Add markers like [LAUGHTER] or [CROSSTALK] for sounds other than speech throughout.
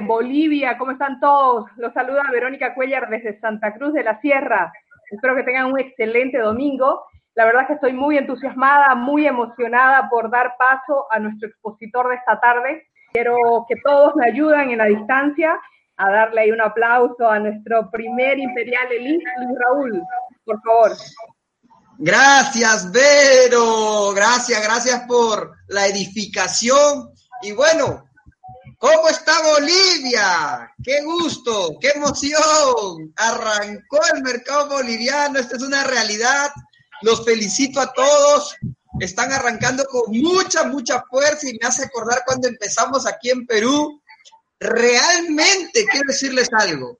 Bolivia, ¿cómo están todos? Los saluda Verónica Cuellar desde Santa Cruz de la Sierra. Espero que tengan un excelente domingo. La verdad es que estoy muy entusiasmada, muy emocionada por dar paso a nuestro expositor de esta tarde. Quiero que todos me ayuden en la distancia a darle ahí un aplauso a nuestro primer imperial Elis, Luis Raúl, por favor. Gracias, Vero. Gracias, gracias por la edificación. Y bueno, ¿Cómo está Bolivia? ¡Qué gusto! ¡Qué emoción! Arrancó el mercado boliviano, esta es una realidad. Los felicito a todos. Están arrancando con mucha, mucha fuerza y me hace acordar cuando empezamos aquí en Perú. Realmente quiero decirles algo.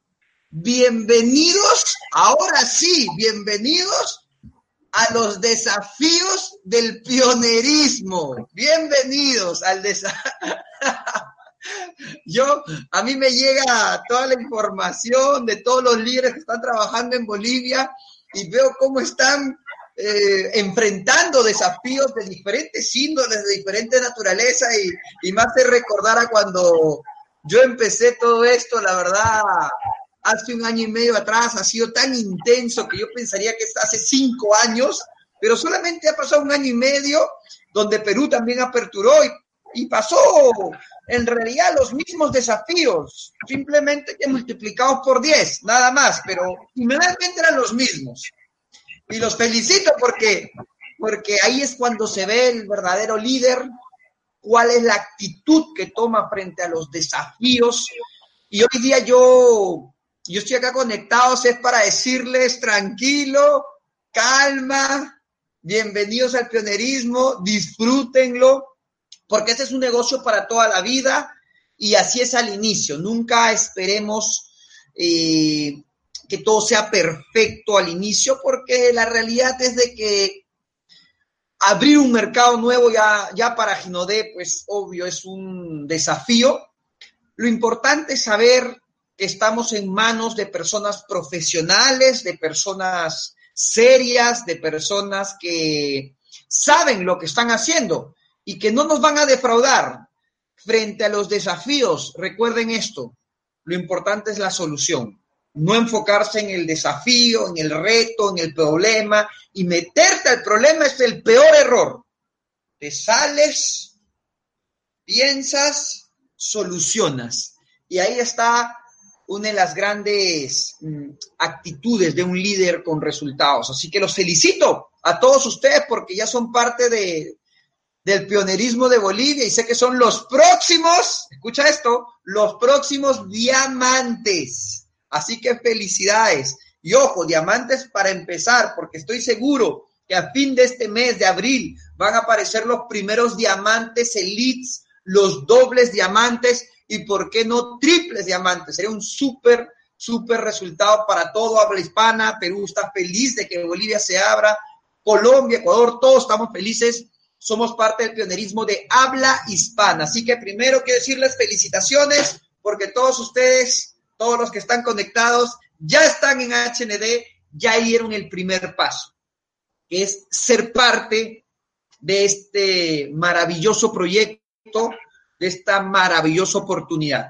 Bienvenidos, ahora sí, bienvenidos a los desafíos del pionerismo. Bienvenidos al desafío. [LAUGHS] Yo, a mí me llega toda la información de todos los líderes que están trabajando en Bolivia y veo cómo están eh, enfrentando desafíos de diferentes índoles, de diferente naturaleza y, y me hace recordar a cuando yo empecé todo esto, la verdad, hace un año y medio atrás ha sido tan intenso que yo pensaría que es hace cinco años, pero solamente ha pasado un año y medio donde Perú también aperturó y, y pasó en realidad los mismos desafíos, simplemente que multiplicados por 10, nada más, pero generalmente eran los mismos. Y los felicito porque, porque ahí es cuando se ve el verdadero líder, cuál es la actitud que toma frente a los desafíos. Y hoy día yo, yo estoy acá conectados, es para decirles tranquilo, calma, bienvenidos al pionerismo, disfrútenlo porque este es un negocio para toda la vida y así es al inicio. Nunca esperemos eh, que todo sea perfecto al inicio, porque la realidad es de que abrir un mercado nuevo ya, ya para Ginodé, pues obvio, es un desafío. Lo importante es saber que estamos en manos de personas profesionales, de personas serias, de personas que saben lo que están haciendo y que no nos van a defraudar frente a los desafíos. Recuerden esto, lo importante es la solución, no enfocarse en el desafío, en el reto, en el problema y meterte al problema es el peor error. Te sales, piensas, solucionas. Y ahí está una de las grandes mm, actitudes de un líder con resultados. Así que los felicito a todos ustedes porque ya son parte de, del pionerismo de Bolivia y sé que son los próximos, escucha esto, los próximos diamantes. Así que felicidades. Y ojo, diamantes para empezar, porque estoy seguro que a fin de este mes de abril van a aparecer los primeros diamantes elites, los dobles diamantes y, ¿por qué no, triples diamantes? Sería un súper, súper resultado para todo habla hispana. Perú está feliz de que Bolivia se abra. Colombia, Ecuador, todos estamos felices somos parte del pionerismo de habla hispana. Así que primero quiero decirles felicitaciones porque todos ustedes, todos los que están conectados, ya están en HND, ya dieron el primer paso, que es ser parte de este maravilloso proyecto, de esta maravillosa oportunidad.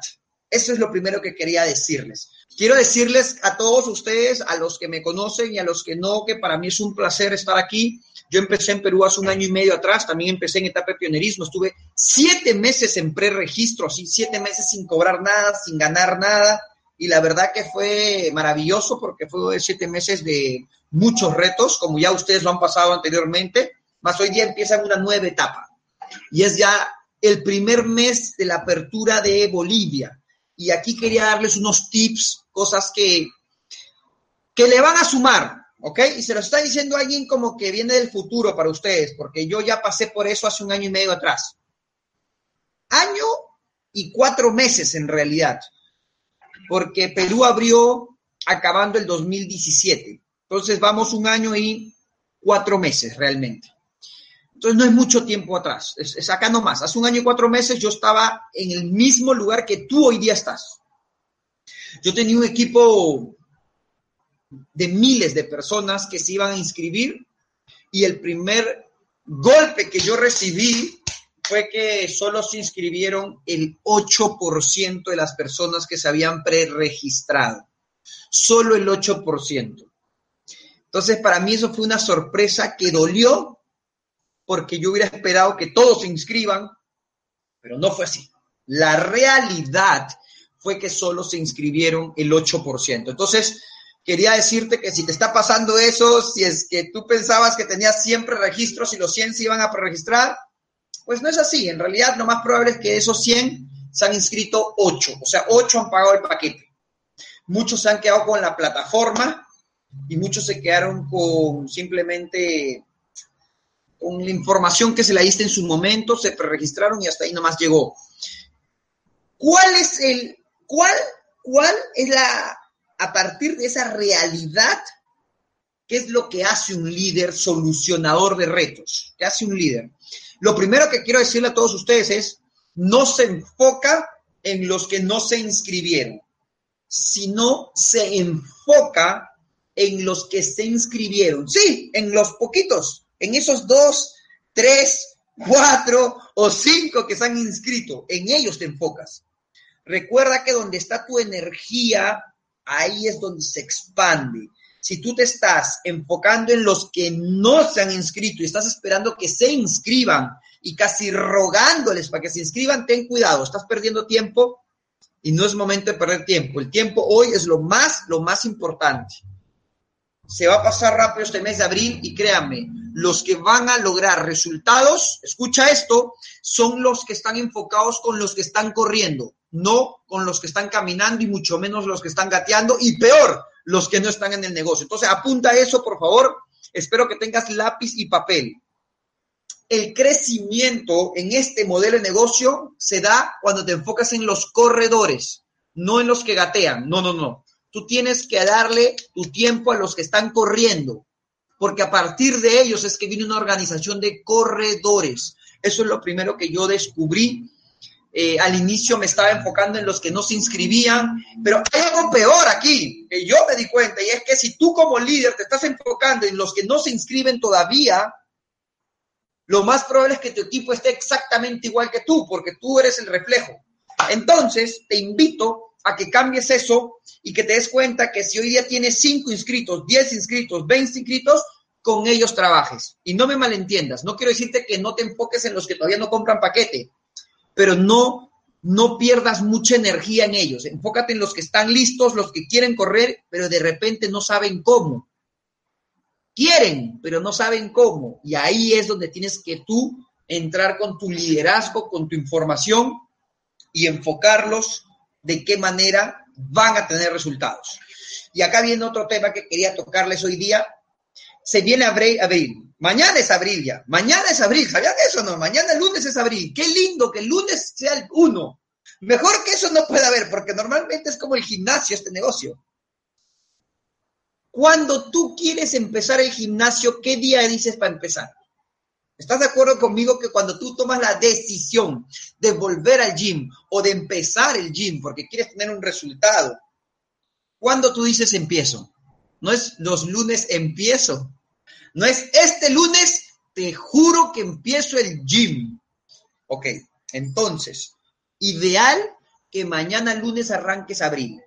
Eso es lo primero que quería decirles. Quiero decirles a todos ustedes, a los que me conocen y a los que no, que para mí es un placer estar aquí yo empecé en Perú hace un año y medio atrás, también empecé en etapa de pionerismo, estuve siete meses en preregistro, así siete meses sin cobrar nada, sin ganar nada, y la verdad que fue maravilloso porque fue siete meses de muchos retos, como ya ustedes lo han pasado anteriormente, más hoy día empieza una nueva etapa, y es ya el primer mes de la apertura de Bolivia. Y aquí quería darles unos tips, cosas que, que le van a sumar, ¿ok? Y se lo está diciendo alguien como que viene del futuro para ustedes, porque yo ya pasé por eso hace un año y medio atrás. Año y cuatro meses en realidad, porque Perú abrió acabando el 2017. Entonces vamos un año y cuatro meses realmente. Entonces no es mucho tiempo atrás, es, es acá nomás. Hace un año y cuatro meses yo estaba en el mismo lugar que tú hoy día estás. Yo tenía un equipo de miles de personas que se iban a inscribir y el primer golpe que yo recibí fue que solo se inscribieron el 8% de las personas que se habían preregistrado. Solo el 8%. Entonces, para mí eso fue una sorpresa que dolió porque yo hubiera esperado que todos se inscriban, pero no fue así. La realidad fue que solo se inscribieron el 8%. Entonces, quería decirte que si te está pasando eso, si es que tú pensabas que tenías siempre registros y los 100 se iban a preregistrar, pues no es así. En realidad, lo más probable es que esos 100 se han inscrito 8, o sea, 8 han pagado el paquete. Muchos se han quedado con la plataforma y muchos se quedaron con simplemente con la información que se la diste en su momento, se preregistraron y hasta ahí nomás llegó. ¿Cuál es el, cuál, cuál es la, a partir de esa realidad, qué es lo que hace un líder solucionador de retos? ¿Qué hace un líder? Lo primero que quiero decirle a todos ustedes es, no se enfoca en los que no se inscribieron, sino se enfoca en los que se inscribieron. Sí, en los poquitos, en esos dos, tres, cuatro o cinco que se han inscrito, en ellos te enfocas. Recuerda que donde está tu energía, ahí es donde se expande. Si tú te estás enfocando en los que no se han inscrito y estás esperando que se inscriban y casi rogándoles para que se inscriban, ten cuidado, estás perdiendo tiempo y no es momento de perder tiempo. El tiempo hoy es lo más, lo más importante. Se va a pasar rápido este mes de abril y créanme, los que van a lograr resultados, escucha esto, son los que están enfocados con los que están corriendo no con los que están caminando y mucho menos los que están gateando y peor, los que no están en el negocio. Entonces, apunta eso, por favor. Espero que tengas lápiz y papel. El crecimiento en este modelo de negocio se da cuando te enfocas en los corredores, no en los que gatean. No, no, no. Tú tienes que darle tu tiempo a los que están corriendo, porque a partir de ellos es que viene una organización de corredores. Eso es lo primero que yo descubrí eh, al inicio me estaba enfocando en los que no se inscribían, pero hay algo peor aquí, que yo me di cuenta, y es que si tú como líder te estás enfocando en los que no se inscriben todavía, lo más probable es que tu equipo esté exactamente igual que tú, porque tú eres el reflejo. Entonces, te invito a que cambies eso y que te des cuenta que si hoy día tienes 5 inscritos, 10 inscritos, 20 inscritos, con ellos trabajes. Y no me malentiendas, no quiero decirte que no te enfoques en los que todavía no compran paquete pero no, no pierdas mucha energía en ellos. Enfócate en los que están listos, los que quieren correr, pero de repente no saben cómo. Quieren, pero no saben cómo. Y ahí es donde tienes que tú entrar con tu liderazgo, con tu información y enfocarlos de qué manera van a tener resultados. Y acá viene otro tema que quería tocarles hoy día. Se viene abril, abril. Mañana es abril ya. Mañana es abril. ¿Sabían eso no? Mañana el lunes es abril. Qué lindo que el lunes sea el uno. Mejor que eso no puede haber, porque normalmente es como el gimnasio este negocio. Cuando tú quieres empezar el gimnasio, ¿qué día dices para empezar? ¿Estás de acuerdo conmigo que cuando tú tomas la decisión de volver al gym o de empezar el gym porque quieres tener un resultado, ¿cuándo tú dices empiezo? No es los lunes empiezo, no es este lunes, te juro que empiezo el gym. Ok, entonces, ideal que mañana lunes arranques abril.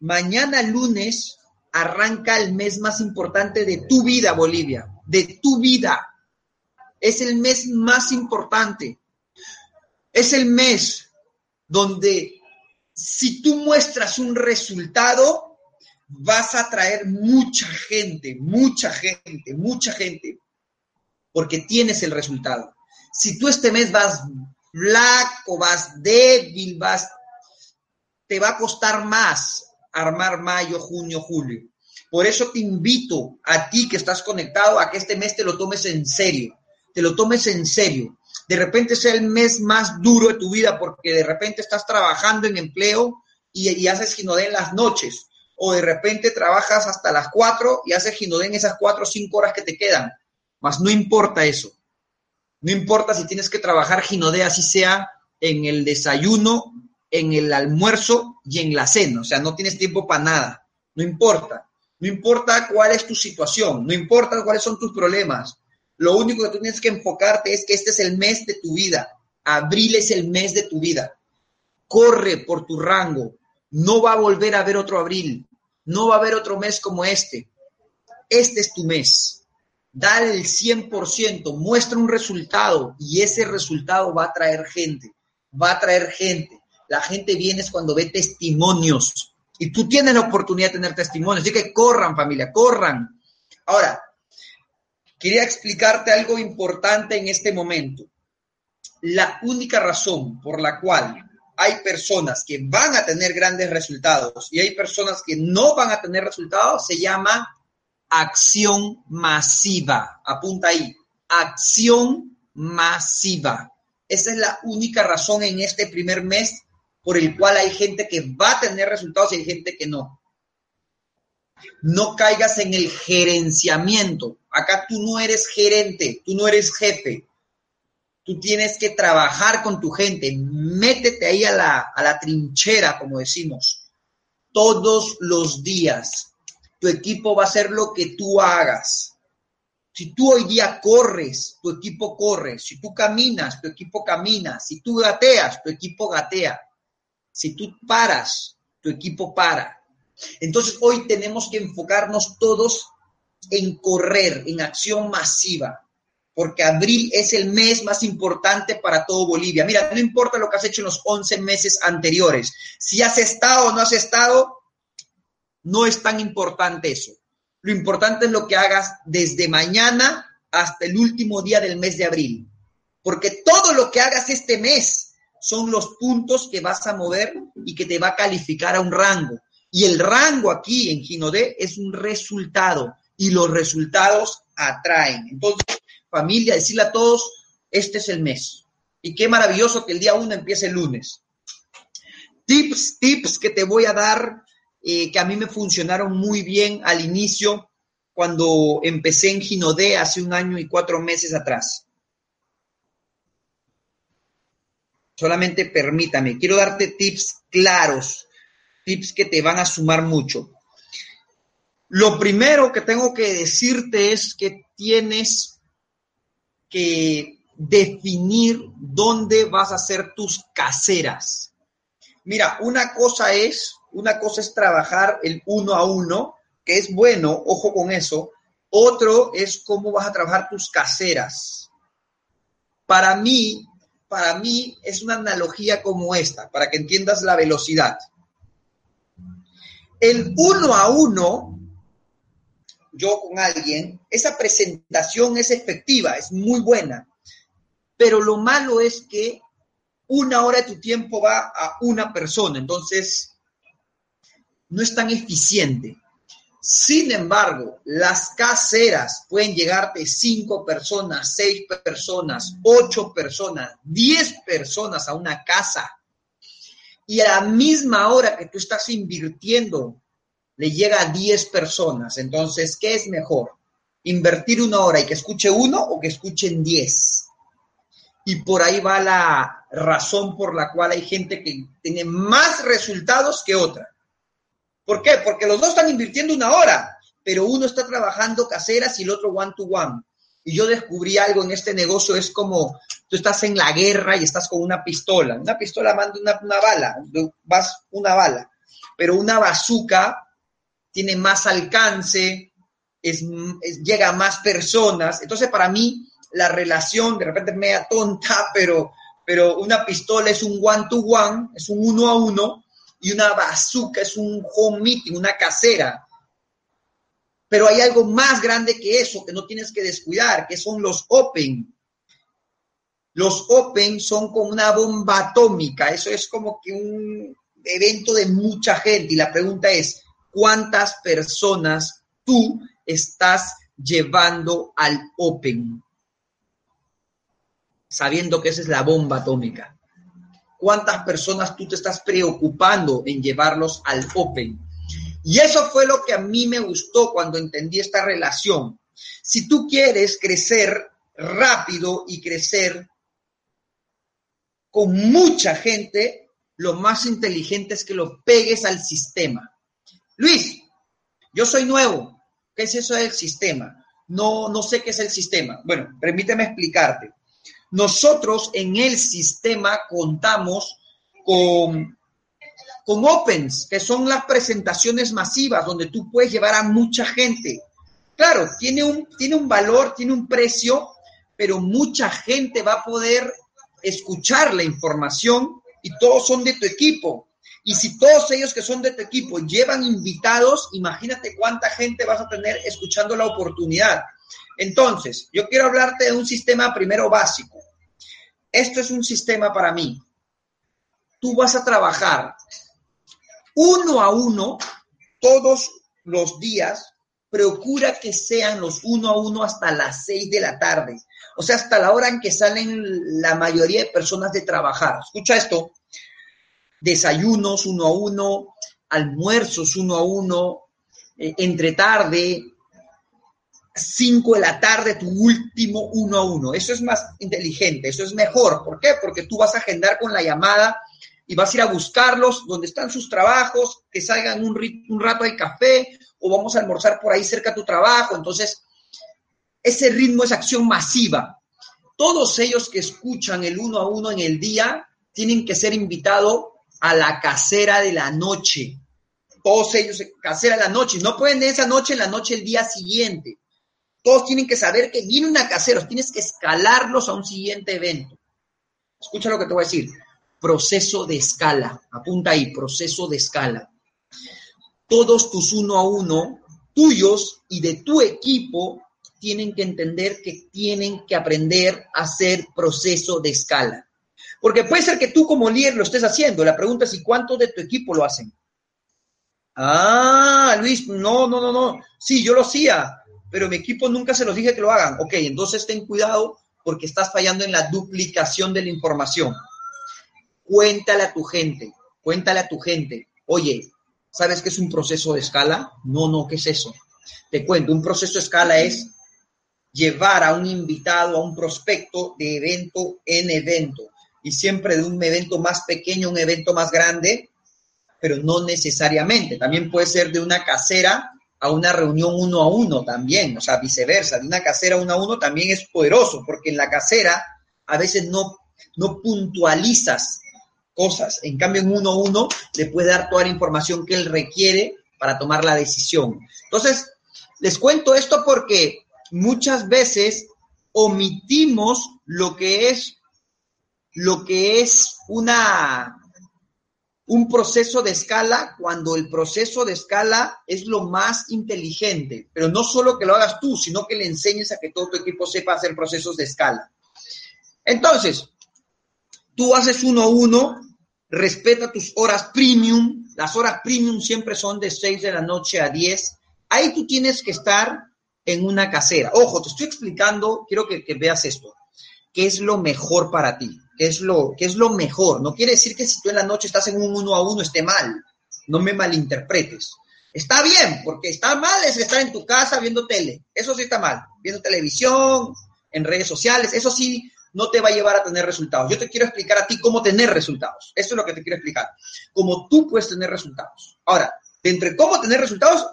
Mañana lunes arranca el mes más importante de tu vida, Bolivia, de tu vida. Es el mes más importante. Es el mes donde si tú muestras un resultado, vas a traer mucha gente, mucha gente, mucha gente, porque tienes el resultado. Si tú este mes vas blanco, vas débil, vas, te va a costar más armar mayo, junio, julio. Por eso te invito a ti que estás conectado a que este mes te lo tomes en serio, te lo tomes en serio. De repente sea el mes más duro de tu vida porque de repente estás trabajando en empleo y, y haces ginodé en las noches o de repente trabajas hasta las 4 y haces ginodén esas 4 o 5 horas que te quedan. Mas no importa eso. No importa si tienes que trabajar ginodé, así sea en el desayuno, en el almuerzo y en la cena. O sea, no tienes tiempo para nada. No importa. No importa cuál es tu situación. No importa cuáles son tus problemas. Lo único que tú tienes que enfocarte es que este es el mes de tu vida. Abril es el mes de tu vida. Corre por tu rango. No va a volver a haber otro abril. No va a haber otro mes como este. Este es tu mes. Dale el 100%, muestra un resultado y ese resultado va a traer gente. Va a traer gente. La gente viene cuando ve testimonios. Y tú tienes la oportunidad de tener testimonios. Así que corran, familia, corran. Ahora, quería explicarte algo importante en este momento. La única razón por la cual hay personas que van a tener grandes resultados y hay personas que no van a tener resultados se llama acción masiva. Apunta ahí. Acción masiva. Esa es la única razón en este primer mes por el cual hay gente que va a tener resultados y hay gente que no. No caigas en el gerenciamiento. Acá tú no eres gerente, tú no eres jefe. Tú tienes que trabajar con tu gente. Métete ahí a la, a la trinchera, como decimos, todos los días. Tu equipo va a hacer lo que tú hagas. Si tú hoy día corres, tu equipo corre. Si tú caminas, tu equipo camina. Si tú gateas, tu equipo gatea. Si tú paras, tu equipo para. Entonces hoy tenemos que enfocarnos todos en correr, en acción masiva, porque abril es el mes más importante para todo Bolivia. Mira, no importa lo que has hecho en los 11 meses anteriores, si has estado o no has estado, no es tan importante eso. Lo importante es lo que hagas desde mañana hasta el último día del mes de abril, porque todo lo que hagas este mes son los puntos que vas a mover y que te va a calificar a un rango. Y el rango aquí en Ginodé es un resultado y los resultados atraen. Entonces, familia, decirle a todos, este es el mes. Y qué maravilloso que el día uno empiece el lunes. Tips, tips que te voy a dar eh, que a mí me funcionaron muy bien al inicio cuando empecé en Ginodé hace un año y cuatro meses atrás. solamente permítame, quiero darte tips claros, tips que te van a sumar mucho. Lo primero que tengo que decirte es que tienes que definir dónde vas a hacer tus caseras. Mira, una cosa es, una cosa es trabajar el uno a uno, que es bueno, ojo con eso. Otro es cómo vas a trabajar tus caseras. Para mí, para mí es una analogía como esta, para que entiendas la velocidad. El uno a uno, yo con alguien, esa presentación es efectiva, es muy buena, pero lo malo es que una hora de tu tiempo va a una persona, entonces no es tan eficiente. Sin embargo, las caseras pueden llegarte cinco personas, seis personas, ocho personas, diez personas a una casa. Y a la misma hora que tú estás invirtiendo, le llega a diez personas. Entonces, ¿qué es mejor? ¿Invertir una hora y que escuche uno o que escuchen diez? Y por ahí va la razón por la cual hay gente que tiene más resultados que otra. ¿Por qué? Porque los dos están invirtiendo una hora, pero uno está trabajando caseras y el otro one to one. Y yo descubrí algo en este negocio, es como tú estás en la guerra y estás con una pistola. Una pistola manda una, bala, vas una bala, pero una bazooka tiene más alcance, es, llega a más personas. Entonces, para mí, la relación, de repente media tonta, [LAUGHS] pero, pero una pistola es un one to one, es un uno a uno, y una bazooka es un home meeting, una casera. Pero hay algo más grande que eso que no tienes que descuidar, que son los open. Los open son como una bomba atómica, eso es como que un evento de mucha gente y la pregunta es, ¿cuántas personas tú estás llevando al open? Sabiendo que esa es la bomba atómica cuántas personas tú te estás preocupando en llevarlos al Open. Y eso fue lo que a mí me gustó cuando entendí esta relación. Si tú quieres crecer rápido y crecer con mucha gente, lo más inteligente es que lo pegues al sistema. Luis, yo soy nuevo. ¿Qué es eso del sistema? no, no sé qué es el sistema. Bueno, permíteme explicarte. Nosotros en el sistema contamos con, con Opens, que son las presentaciones masivas donde tú puedes llevar a mucha gente. Claro, tiene un, tiene un valor, tiene un precio, pero mucha gente va a poder escuchar la información y todos son de tu equipo. Y si todos ellos que son de tu equipo llevan invitados, imagínate cuánta gente vas a tener escuchando la oportunidad. Entonces, yo quiero hablarte de un sistema primero básico. Esto es un sistema para mí. Tú vas a trabajar uno a uno todos los días. Procura que sean los uno a uno hasta las seis de la tarde. O sea, hasta la hora en que salen la mayoría de personas de trabajar. Escucha esto desayunos uno a uno, almuerzos uno a uno, eh, entre tarde, cinco de la tarde, tu último uno a uno. Eso es más inteligente, eso es mejor. ¿Por qué? Porque tú vas a agendar con la llamada y vas a ir a buscarlos donde están sus trabajos, que salgan un, un rato al café o vamos a almorzar por ahí cerca de tu trabajo. Entonces, ese ritmo es acción masiva. Todos ellos que escuchan el uno a uno en el día tienen que ser invitados a la casera de la noche. Todos ellos, casera de la noche. No pueden de esa noche en la noche el día siguiente. Todos tienen que saber que viene una casera. Tienes que escalarlos a un siguiente evento. Escucha lo que te voy a decir. Proceso de escala. Apunta ahí, proceso de escala. Todos tus uno a uno, tuyos y de tu equipo, tienen que entender que tienen que aprender a hacer proceso de escala. Porque puede ser que tú como líder lo estés haciendo. La pregunta es, ¿y cuántos de tu equipo lo hacen? Ah, Luis, no, no, no, no. Sí, yo lo hacía, pero mi equipo nunca se los dije que lo hagan. Ok, entonces ten cuidado porque estás fallando en la duplicación de la información. Cuéntale a tu gente, cuéntale a tu gente. Oye, ¿sabes qué es un proceso de escala? No, no, ¿qué es eso? Te cuento, un proceso de escala es llevar a un invitado, a un prospecto de evento en evento y siempre de un evento más pequeño a un evento más grande, pero no necesariamente. También puede ser de una casera a una reunión uno a uno también, o sea, viceversa. De una casera uno a uno también es poderoso, porque en la casera a veces no, no puntualizas cosas. En cambio, en uno a uno le puede dar toda la información que él requiere para tomar la decisión. Entonces, les cuento esto porque muchas veces omitimos lo que es lo que es una, un proceso de escala cuando el proceso de escala es lo más inteligente, pero no solo que lo hagas tú, sino que le enseñes a que todo tu equipo sepa hacer procesos de escala. Entonces, tú haces uno a uno, respeta tus horas premium, las horas premium siempre son de 6 de la noche a 10, ahí tú tienes que estar en una casera. Ojo, te estoy explicando, quiero que, que veas esto, qué es lo mejor para ti qué es lo, es lo mejor. No quiere decir que si tú en la noche estás en un uno a uno esté mal. No me malinterpretes. Está bien, porque está mal es estar en tu casa viendo tele. Eso sí está mal. Viendo televisión, en redes sociales. Eso sí no te va a llevar a tener resultados. Yo te quiero explicar a ti cómo tener resultados. Eso es lo que te quiero explicar. Cómo tú puedes tener resultados. Ahora, de entre cómo tener resultados,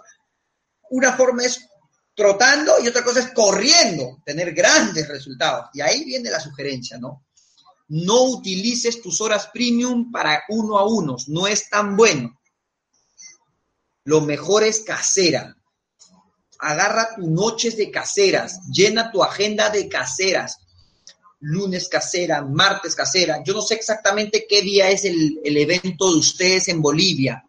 una forma es trotando y otra cosa es corriendo, tener grandes resultados. Y ahí viene la sugerencia, ¿no? No utilices tus horas premium para uno a unos, no es tan bueno. Lo mejor es casera. Agarra tus noches de caseras, llena tu agenda de caseras. Lunes casera, martes casera. Yo no sé exactamente qué día es el, el evento de ustedes en Bolivia,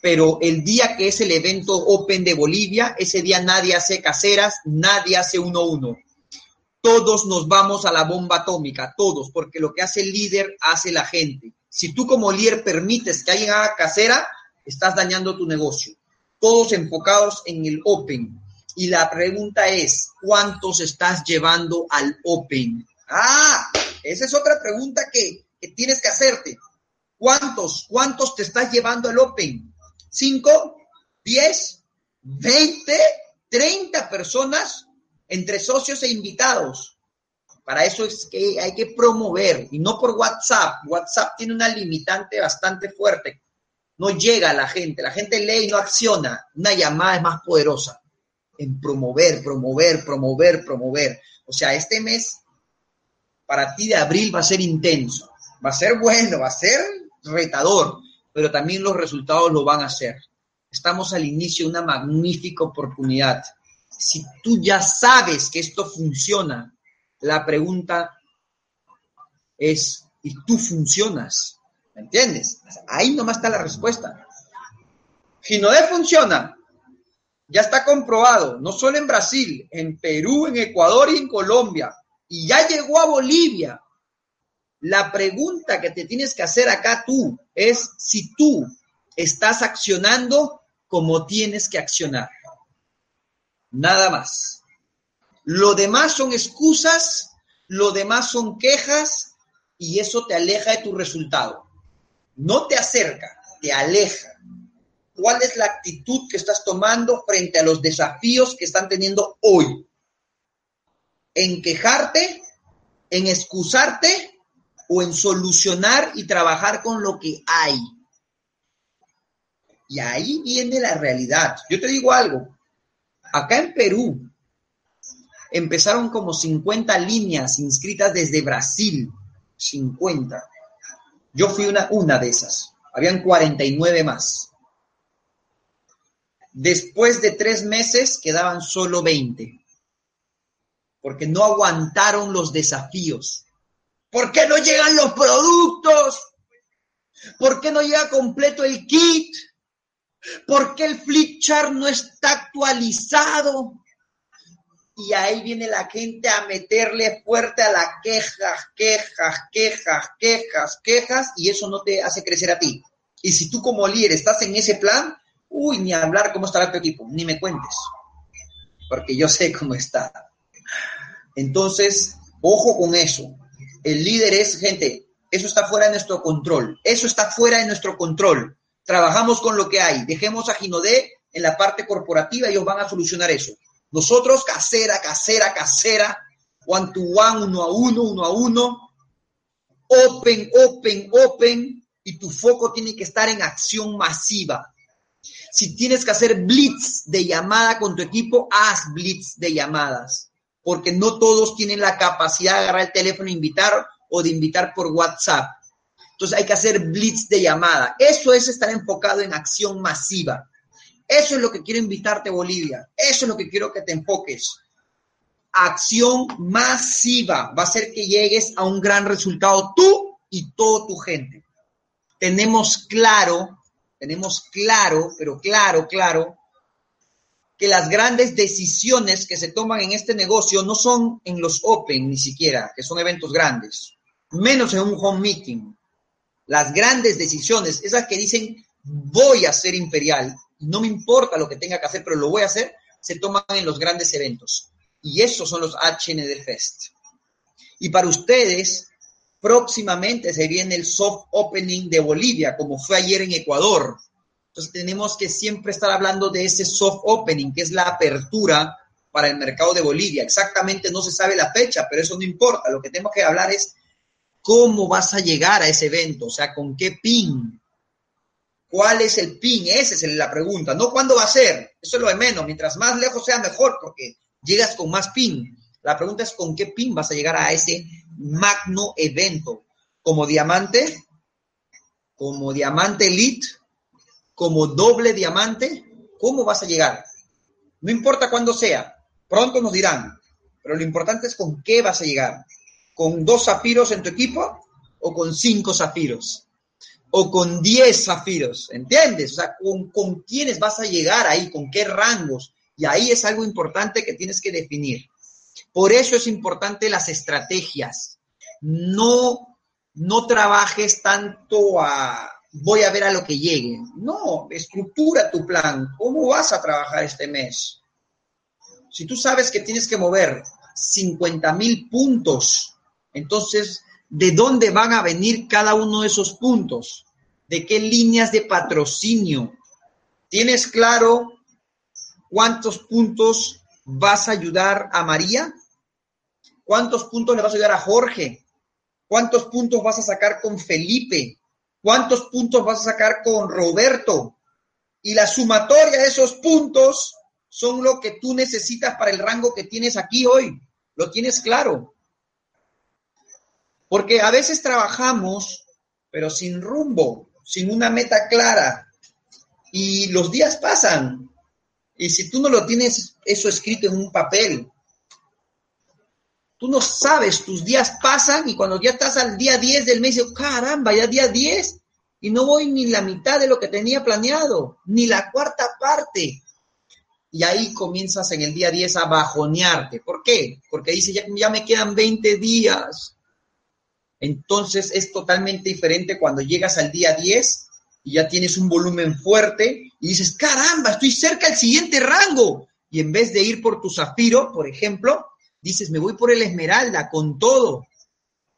pero el día que es el evento Open de Bolivia, ese día nadie hace caseras, nadie hace uno a uno todos nos vamos a la bomba atómica, todos, porque lo que hace el líder hace la gente. Si tú como líder permites que alguien haga casera, estás dañando tu negocio. Todos enfocados en el Open. Y la pregunta es, ¿cuántos estás llevando al Open? Ah, esa es otra pregunta que, que tienes que hacerte. ¿Cuántos? ¿Cuántos te estás llevando al Open? ¿Cinco? ¿Diez? ¿Veinte? ¿Treinta personas? Entre socios e invitados. Para eso es que hay que promover y no por WhatsApp. WhatsApp tiene una limitante bastante fuerte. No llega a la gente. La gente lee y no acciona. Una llamada es más poderosa. en promover, promover, promover, promover. O sea, este mes para ti de abril va a ser intenso, va a ser bueno, va a ser retador, pero también los resultados lo van a ser. Estamos al inicio de una magnífica oportunidad. Si tú ya sabes que esto funciona, la pregunta es, ¿y tú funcionas? ¿Me entiendes? Ahí nomás está la respuesta. Ginodé funciona. Ya está comprobado, no solo en Brasil, en Perú, en Ecuador y en Colombia. Y ya llegó a Bolivia. La pregunta que te tienes que hacer acá tú es si tú estás accionando como tienes que accionar. Nada más. Lo demás son excusas, lo demás son quejas y eso te aleja de tu resultado. No te acerca, te aleja. ¿Cuál es la actitud que estás tomando frente a los desafíos que están teniendo hoy? ¿En quejarte? ¿En excusarte? ¿O en solucionar y trabajar con lo que hay? Y ahí viene la realidad. Yo te digo algo. Acá en Perú empezaron como 50 líneas inscritas desde Brasil. 50. Yo fui una, de esas. Habían 49 más. Después de tres meses quedaban solo 20. Porque no aguantaron los desafíos. ¿Por qué no llegan los productos? ¿Por qué no llega completo el kit? ¿Por qué el flip chart no está actualizado? Y ahí viene la gente a meterle fuerte a las quejas, quejas, quejas, quejas, quejas, y eso no te hace crecer a ti. Y si tú como líder estás en ese plan, uy, ni hablar cómo estará tu equipo, ni me cuentes, porque yo sé cómo está. Entonces, ojo con eso. El líder es, gente, eso está fuera de nuestro control. Eso está fuera de nuestro control. Trabajamos con lo que hay. Dejemos a Ginodé en la parte corporativa, ellos van a solucionar eso. Nosotros, casera, casera, casera, one to one, uno a uno, uno a uno, open, open, open, y tu foco tiene que estar en acción masiva. Si tienes que hacer blitz de llamada con tu equipo, haz blitz de llamadas, porque no todos tienen la capacidad de agarrar el teléfono e invitar o de invitar por WhatsApp. Entonces hay que hacer blitz de llamada. Eso es estar enfocado en acción masiva. Eso es lo que quiero invitarte, Bolivia. Eso es lo que quiero que te enfoques. Acción masiva va a hacer que llegues a un gran resultado tú y toda tu gente. Tenemos claro, tenemos claro, pero claro, claro, que las grandes decisiones que se toman en este negocio no son en los open ni siquiera, que son eventos grandes, menos en un home meeting. Las grandes decisiones, esas que dicen voy a ser imperial, no me importa lo que tenga que hacer, pero lo voy a hacer, se toman en los grandes eventos. Y esos son los HND Fest. Y para ustedes, próximamente se viene el soft opening de Bolivia, como fue ayer en Ecuador. Entonces tenemos que siempre estar hablando de ese soft opening, que es la apertura para el mercado de Bolivia. Exactamente no se sabe la fecha, pero eso no importa. Lo que tenemos que hablar es cómo vas a llegar a ese evento, o sea, con qué pin, ¿Cuál es el pin? Esa es la pregunta. No cuándo va a ser. Eso es lo de menos. Mientras más lejos sea, mejor, porque llegas con más pin. La pregunta es con qué pin vas a llegar a ese magno evento. Como diamante, como diamante elite, como doble diamante. ¿Cómo vas a llegar? No importa cuándo sea. Pronto nos dirán. Pero lo importante es con qué vas a llegar. ¿Con dos zafiros en tu equipo o con cinco zafiros? o con 10 zafiros, ¿entiendes? O sea, ¿con, ¿con quiénes vas a llegar ahí? ¿Con qué rangos? Y ahí es algo importante que tienes que definir. Por eso es importante las estrategias. No, no trabajes tanto a voy a ver a lo que llegue. No, estructura tu plan. ¿Cómo vas a trabajar este mes? Si tú sabes que tienes que mover 50 mil puntos, entonces, ¿de dónde van a venir cada uno de esos puntos? de qué líneas de patrocinio. ¿Tienes claro cuántos puntos vas a ayudar a María? ¿Cuántos puntos le vas a ayudar a Jorge? ¿Cuántos puntos vas a sacar con Felipe? ¿Cuántos puntos vas a sacar con Roberto? Y la sumatoria de esos puntos son lo que tú necesitas para el rango que tienes aquí hoy. Lo tienes claro. Porque a veces trabajamos, pero sin rumbo, sin una meta clara. Y los días pasan. Y si tú no lo tienes eso escrito en un papel, tú no sabes, tus días pasan y cuando ya estás al día 10 del mes, caramba, ya día 10 y no voy ni la mitad de lo que tenía planeado, ni la cuarta parte. Y ahí comienzas en el día 10 a bajonearte. ¿Por qué? Porque dice, ya, ya me quedan 20 días. Entonces es totalmente diferente cuando llegas al día 10 y ya tienes un volumen fuerte y dices, caramba, estoy cerca del siguiente rango. Y en vez de ir por tu zafiro, por ejemplo, dices, me voy por el esmeralda con todo.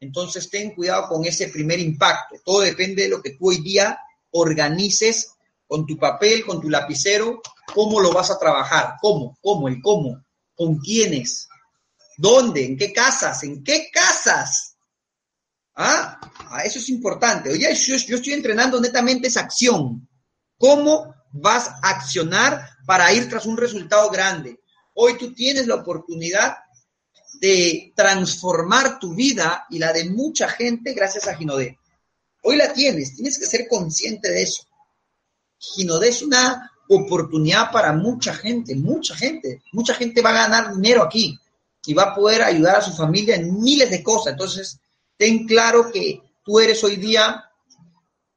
Entonces ten cuidado con ese primer impacto. Todo depende de lo que tú hoy día organices con tu papel, con tu lapicero, cómo lo vas a trabajar, cómo, cómo, el cómo, con quiénes, dónde, en qué casas, en qué casas. Ah, ah eso es importante. Oye, yo, yo estoy entrenando netamente esa acción. ¿Cómo vas a accionar para ir tras un resultado grande? Hoy tú tienes la oportunidad de transformar tu vida y la de mucha gente gracias a Ginodé. Hoy la tienes, tienes que ser consciente de eso. Ginodé es una oportunidad para mucha gente, mucha gente. Mucha gente va a ganar dinero aquí y va a poder ayudar a su familia en miles de cosas. Entonces, ten claro que tú eres hoy día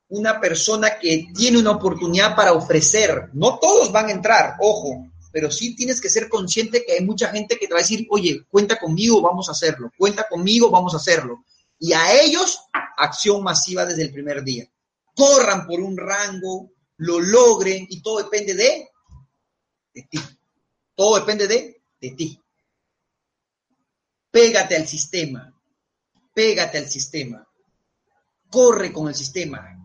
una persona que tiene una oportunidad para ofrecer. No todos van a entrar, ojo, pero sí tienes que ser consciente que hay mucha gente que te va a decir, oye, cuenta conmigo, vamos a hacerlo, cuenta conmigo, vamos a hacerlo. Y a ellos, acción masiva desde el primer día. Corran por un rango, lo logren y todo depende de, de ti. Todo depende de, de ti. Pégate al sistema, pégate al sistema, corre con el sistema,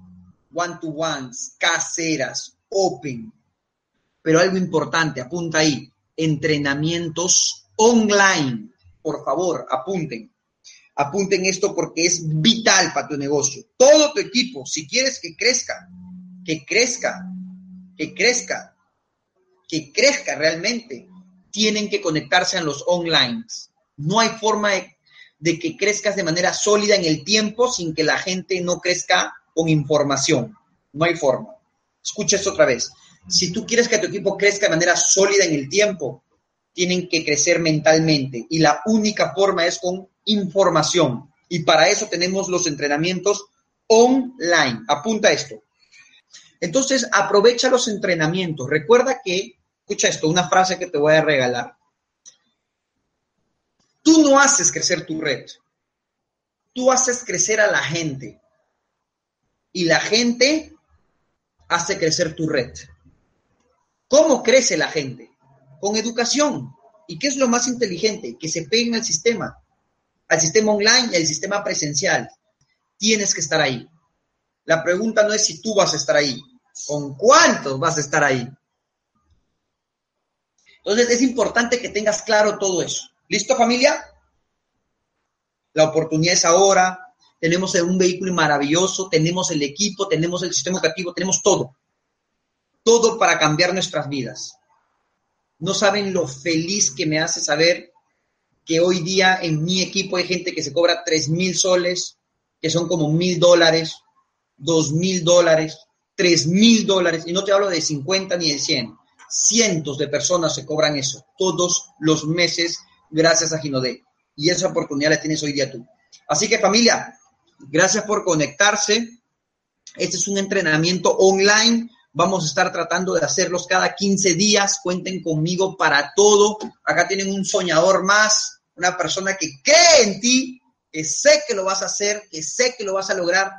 one-to-ones, caseras, open, pero algo importante, apunta ahí, entrenamientos online. Por favor, apunten. Apunten esto porque es vital para tu negocio. Todo tu equipo, si quieres que crezca, que crezca, que crezca, que crezca realmente, tienen que conectarse a los online. No hay forma de, de que crezcas de manera sólida en el tiempo sin que la gente no crezca con información. No hay forma. Escucha esto otra vez si tú quieres que tu equipo crezca de manera sólida en el tiempo, tienen que crecer mentalmente y la única forma es con información. Y para eso tenemos los entrenamientos online. Apunta esto. Entonces, aprovecha los entrenamientos. Recuerda que, escucha esto, una frase que te voy a regalar. Tú no haces crecer tu red. Tú haces crecer a la gente. Y la gente hace crecer tu red. ¿Cómo crece la gente? Con educación. ¿Y qué es lo más inteligente? Que se peguen al sistema, al sistema online y al sistema presencial. Tienes que estar ahí. La pregunta no es si tú vas a estar ahí, con cuántos vas a estar ahí. Entonces es importante que tengas claro todo eso. ¿Listo familia? La oportunidad es ahora. Tenemos un vehículo maravilloso, tenemos el equipo, tenemos el sistema educativo, tenemos todo todo para cambiar nuestras vidas. No saben lo feliz que me hace saber que hoy día en mi equipo hay gente que se cobra tres mil soles, que son como mil dólares, dos mil dólares, tres mil dólares, y no te hablo de 50 ni de 100, cientos de personas se cobran eso todos los meses gracias a Ginodé. Y esa oportunidad la tienes hoy día tú. Así que familia, gracias por conectarse. Este es un entrenamiento online Vamos a estar tratando de hacerlos cada 15 días. Cuenten conmigo para todo. Acá tienen un soñador más, una persona que cree en ti, que sé que lo vas a hacer, que sé que lo vas a lograr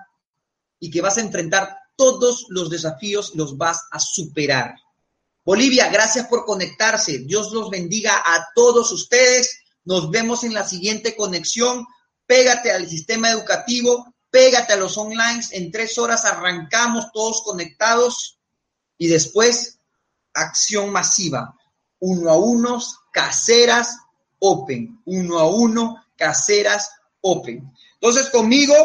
y que vas a enfrentar todos los desafíos, los vas a superar. Bolivia, gracias por conectarse. Dios los bendiga a todos ustedes. Nos vemos en la siguiente conexión. Pégate al sistema educativo, pégate a los online. En tres horas arrancamos todos conectados y después acción masiva, uno a unos, caseras, open, uno a uno, caseras, open. Entonces conmigo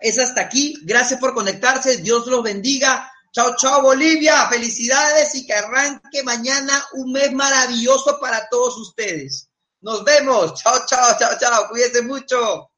es hasta aquí, gracias por conectarse, Dios los bendiga, Chao, chao Bolivia, felicidades y que arranque mañana un mes maravilloso para todos ustedes. Nos vemos. Chao, chao, chao, chao. Cuídense mucho.